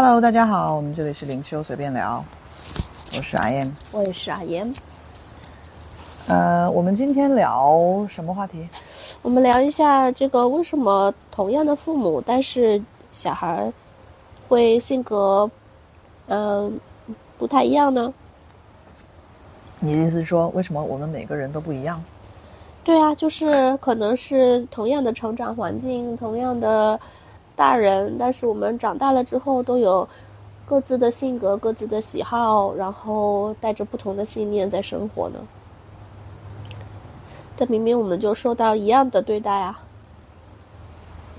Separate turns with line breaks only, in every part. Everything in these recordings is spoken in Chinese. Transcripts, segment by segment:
Hello，大家好，我们这里是灵修随便聊，我是阿燕。
我也是阿燕。
呃，我们今天聊什么话题？
我们聊一下这个为什么同样的父母，但是小孩儿会性格嗯、不太一样呢？
你的意思是说，为什么我们每个人都不一样？
对啊，就是可能是同样的成长环境，同样的大人，但是我们长大了之后都有各自的性格、各自的喜好，然后带着不同的信念在生活呢。但明明我们就受到一样的对待啊。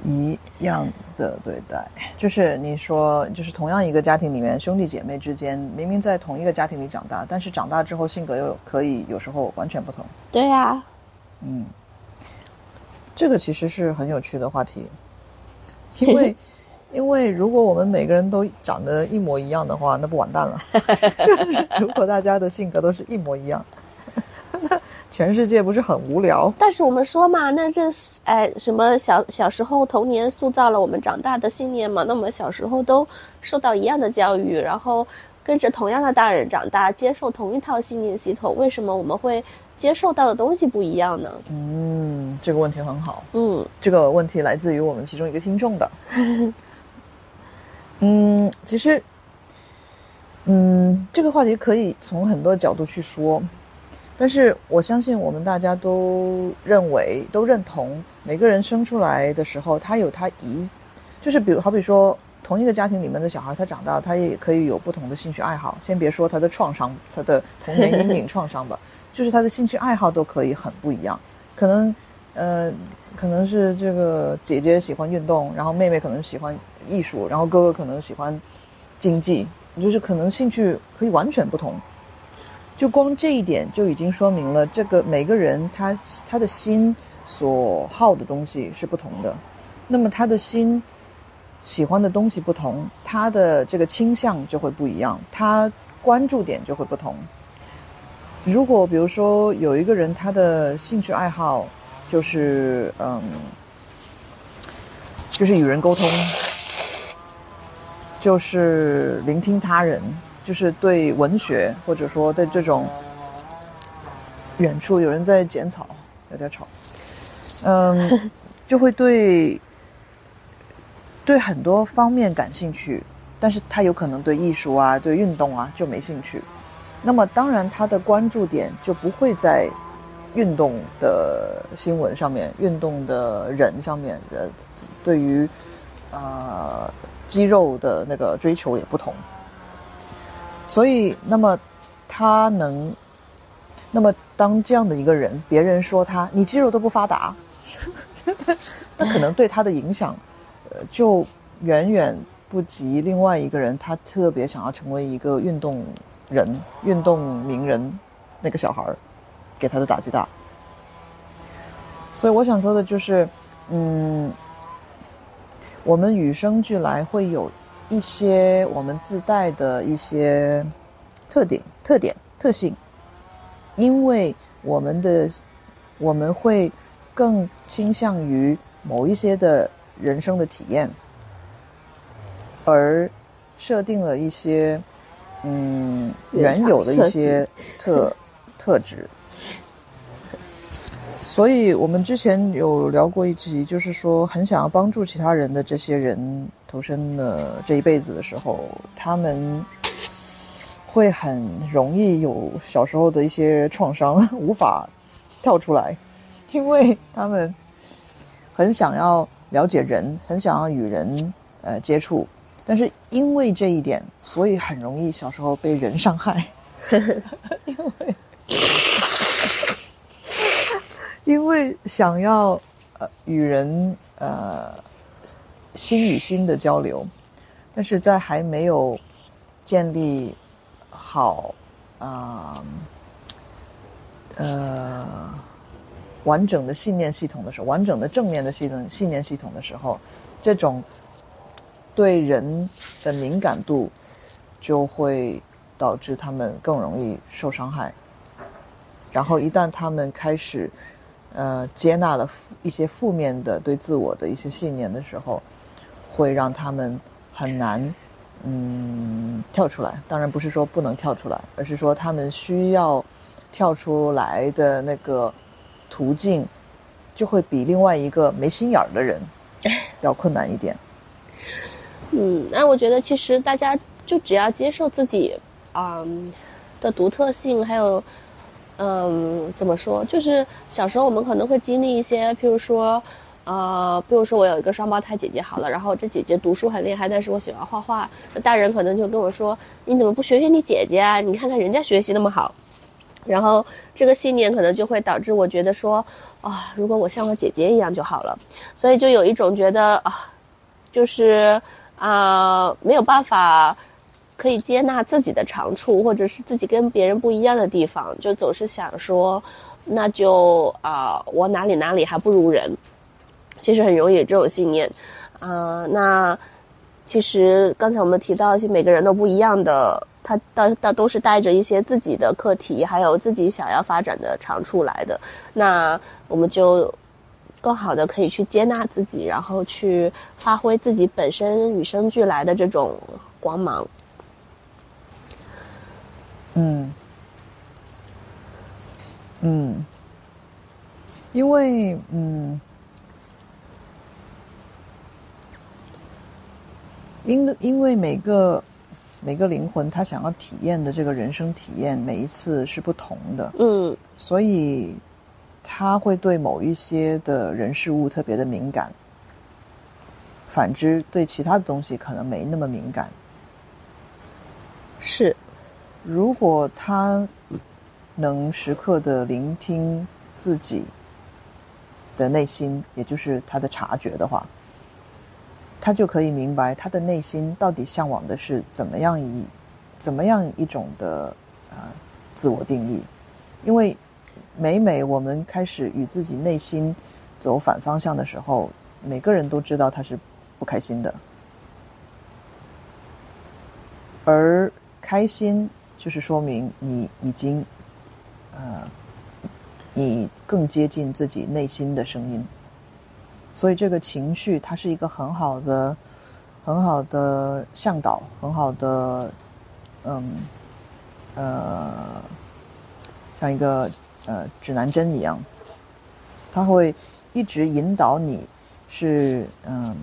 一样的对待，就是你说，就是同样一个家庭里面，兄弟姐妹之间，明明在同一个家庭里长大，但是长大之后性格又可以有时候完全不同。
对呀、
嗯，这个其实是很有趣的话题，因为 因为如果我们每个人都长得一模一样的话，那不完蛋了。就是如果大家的性格都是一模一样，那全世界不是很无聊？
但是我们说嘛，那这是哎什么小小时候童年塑造了我们长大的信念嘛？那我们小时候都受到一样的教育，然后跟着同样的大人长大，接受同一套信念系统，为什么我们会接受到的东西不一样呢？
嗯，这个问题很好。
嗯
这个问题来自于我们其中一个听众的。嗯，其实，嗯，这个话题可以从很多角度去说，但是我相信我们大家都认为、都认同，每个人生出来的时候，他有他一，就是比如好比说，同一个家庭里面的小孩，他长大，他也可以有不同的兴趣爱好。先别说他的创伤，他的童年阴影创伤吧，就是他的兴趣爱好都可以很不一样，可能。呃，可能是这个姐姐喜欢运动，然后妹妹可能喜欢艺术，然后哥哥可能喜欢经济，就是可能兴趣可以完全不同。就光这一点就已经说明了，这个每个人他他的心所好的东西是不同的，那么他的心喜欢的东西不同，他的这个倾向就会不一样，他关注点就会不同。如果比如说有一个人他的兴趣爱好，就是嗯，就是与人沟通，就是聆听他人，就是对文学或者说对这种远处有人在剪草，有点吵，嗯，就会对对很多方面感兴趣，但是他有可能对艺术啊、对运动啊就没兴趣，那么当然他的关注点就不会在。运动的新闻上面，运动的人上面，呃，对于呃肌肉的那个追求也不同，所以那么他能，那么当这样的一个人，别人说他你肌肉都不发达，那可能对他的影响，就远远不及另外一个人，他特别想要成为一个运动人、运动名人那个小孩儿。给他的打击大，所以我想说的就是，嗯，我们与生俱来会有一些我们自带的一些特点、特点、特性，因为我们的我们会更倾向于某一些的人生的体验，而设定了一些嗯原有的一些特 特质。所以我们之前有聊过一集，就是说很想要帮助其他人的这些人投身了这一辈子的时候，他们会很容易有小时候的一些创伤，无法跳出来，因为他们很想要了解人，很想要与人呃接触，但是因为这一点，所以很容易小时候被人伤害，因为。因为想要呃与人呃心与心的交流，但是在还没有建立好啊呃呃完整的信念系统的时候，完整的正面的系统信念系统的时候，这种对人的敏感度就会导致他们更容易受伤害。然后一旦他们开始呃接纳了一些负面的对自我的一些信念的时候，会让他们很难嗯跳出来。当然不是说不能跳出来，而是说他们需要跳出来的那个途径，就会比另外一个没心眼儿的人 要困难一点。
嗯，那我觉得其实大家就只要接受自己啊、的独特性，还有嗯怎么说，就是小时候我们可能会经历一些，譬如说。呃，比如说我有一个双胞胎姐姐，好了，然后这姐姐读书很厉害，但是我喜欢画画，那大人可能就跟我说，你怎么不学学你姐姐啊？你看看人家学习那么好，然后这个信念可能就会导致我觉得说，啊，如果我像我姐姐一样就好了，所以就有一种觉得啊，就是啊、没有办法可以接纳自己的长处，或者是自己跟别人不一样的地方，就总是想说，那就啊、我哪里哪里还不如人。其实很容易有这种信念，啊、那其实刚才我们提到，其实每个人都不一样的，他到到都是带着一些自己的课题，还有自己想要发展的长处来的。那我们就更好的可以去接纳自己，然后去发挥自己本身与生俱来的这种光芒。
嗯嗯，因为嗯，因因为每个每个灵魂他想要体验的这个人生体验，每一次是不同的，
嗯。
所以他会对某一些的人事物特别的敏感，反之对其他的东西可能没那么敏感。
是，
如果他能时刻的聆听自己的内心，也就是他的察觉的话，他就可以明白他的内心到底向往的是怎么样一怎么样一种的呃自我定义。因为每每我们开始与自己内心走反方向的时候，每个人都知道他是不开心的，而开心就是说明你已经，呃，你更接近自己内心的声音，所以这个情绪它是一个很好的、很好的向导，很好的，嗯，呃，像一个呃指南针一样，它会一直引导你，是嗯，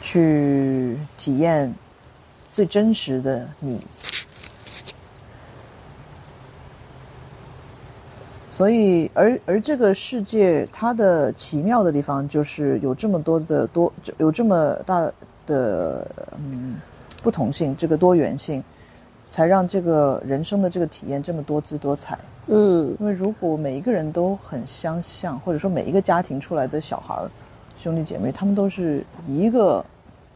去体验最真实的你。所以，而而这个世界它的奇妙的地方，就是有这么多的多，有这么大的嗯不同性，这个多元性，才让这个人生的这个体验这么多姿多彩。
嗯
因为如果每一个人都很相像，或者说每一个家庭出来的小孩儿、兄弟姐妹，他们都是一个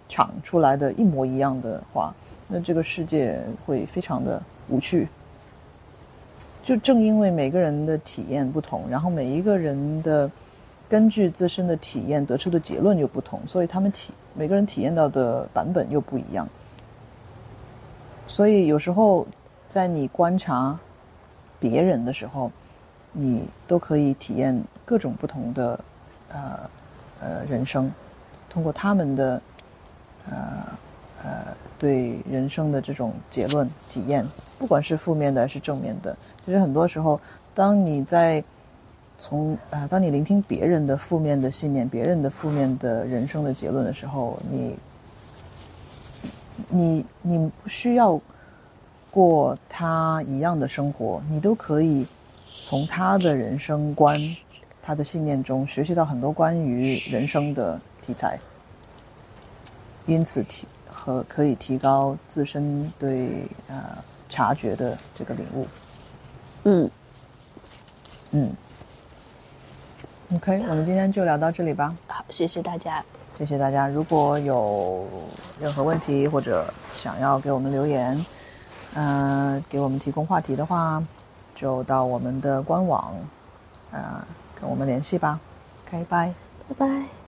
厂出来的，一模一样的话，那这个世界会非常的无趣。就正因为每个人的体验不同，然后每一个人的根据自身的体验得出的结论又不同，所以他们体每个人体验到的版本又不一样。所以有时候在你观察别人的时候，你都可以体验各种不同的呃呃人生，通过他们的呃呃对人生的这种结论体验，不管是负面的还是正面的，其实很多时候，当你在从啊、当你聆听别人的负面的信念、别人的负面的人生的结论的时候，你你你不需要过他一样的生活，你都可以从他的人生观、他的信念中学习到很多关于人生的题材，因此提和可以提高自身对呃察觉的这个领悟。
嗯，
嗯，OK，我们今天就聊到这里吧。
好，谢谢大家。
谢谢大家。如果有任何问题或者想要给我们留言，呃，给我们提供话题的话，就到我们的官网，呃，跟我们联系吧。OK，拜。
拜拜。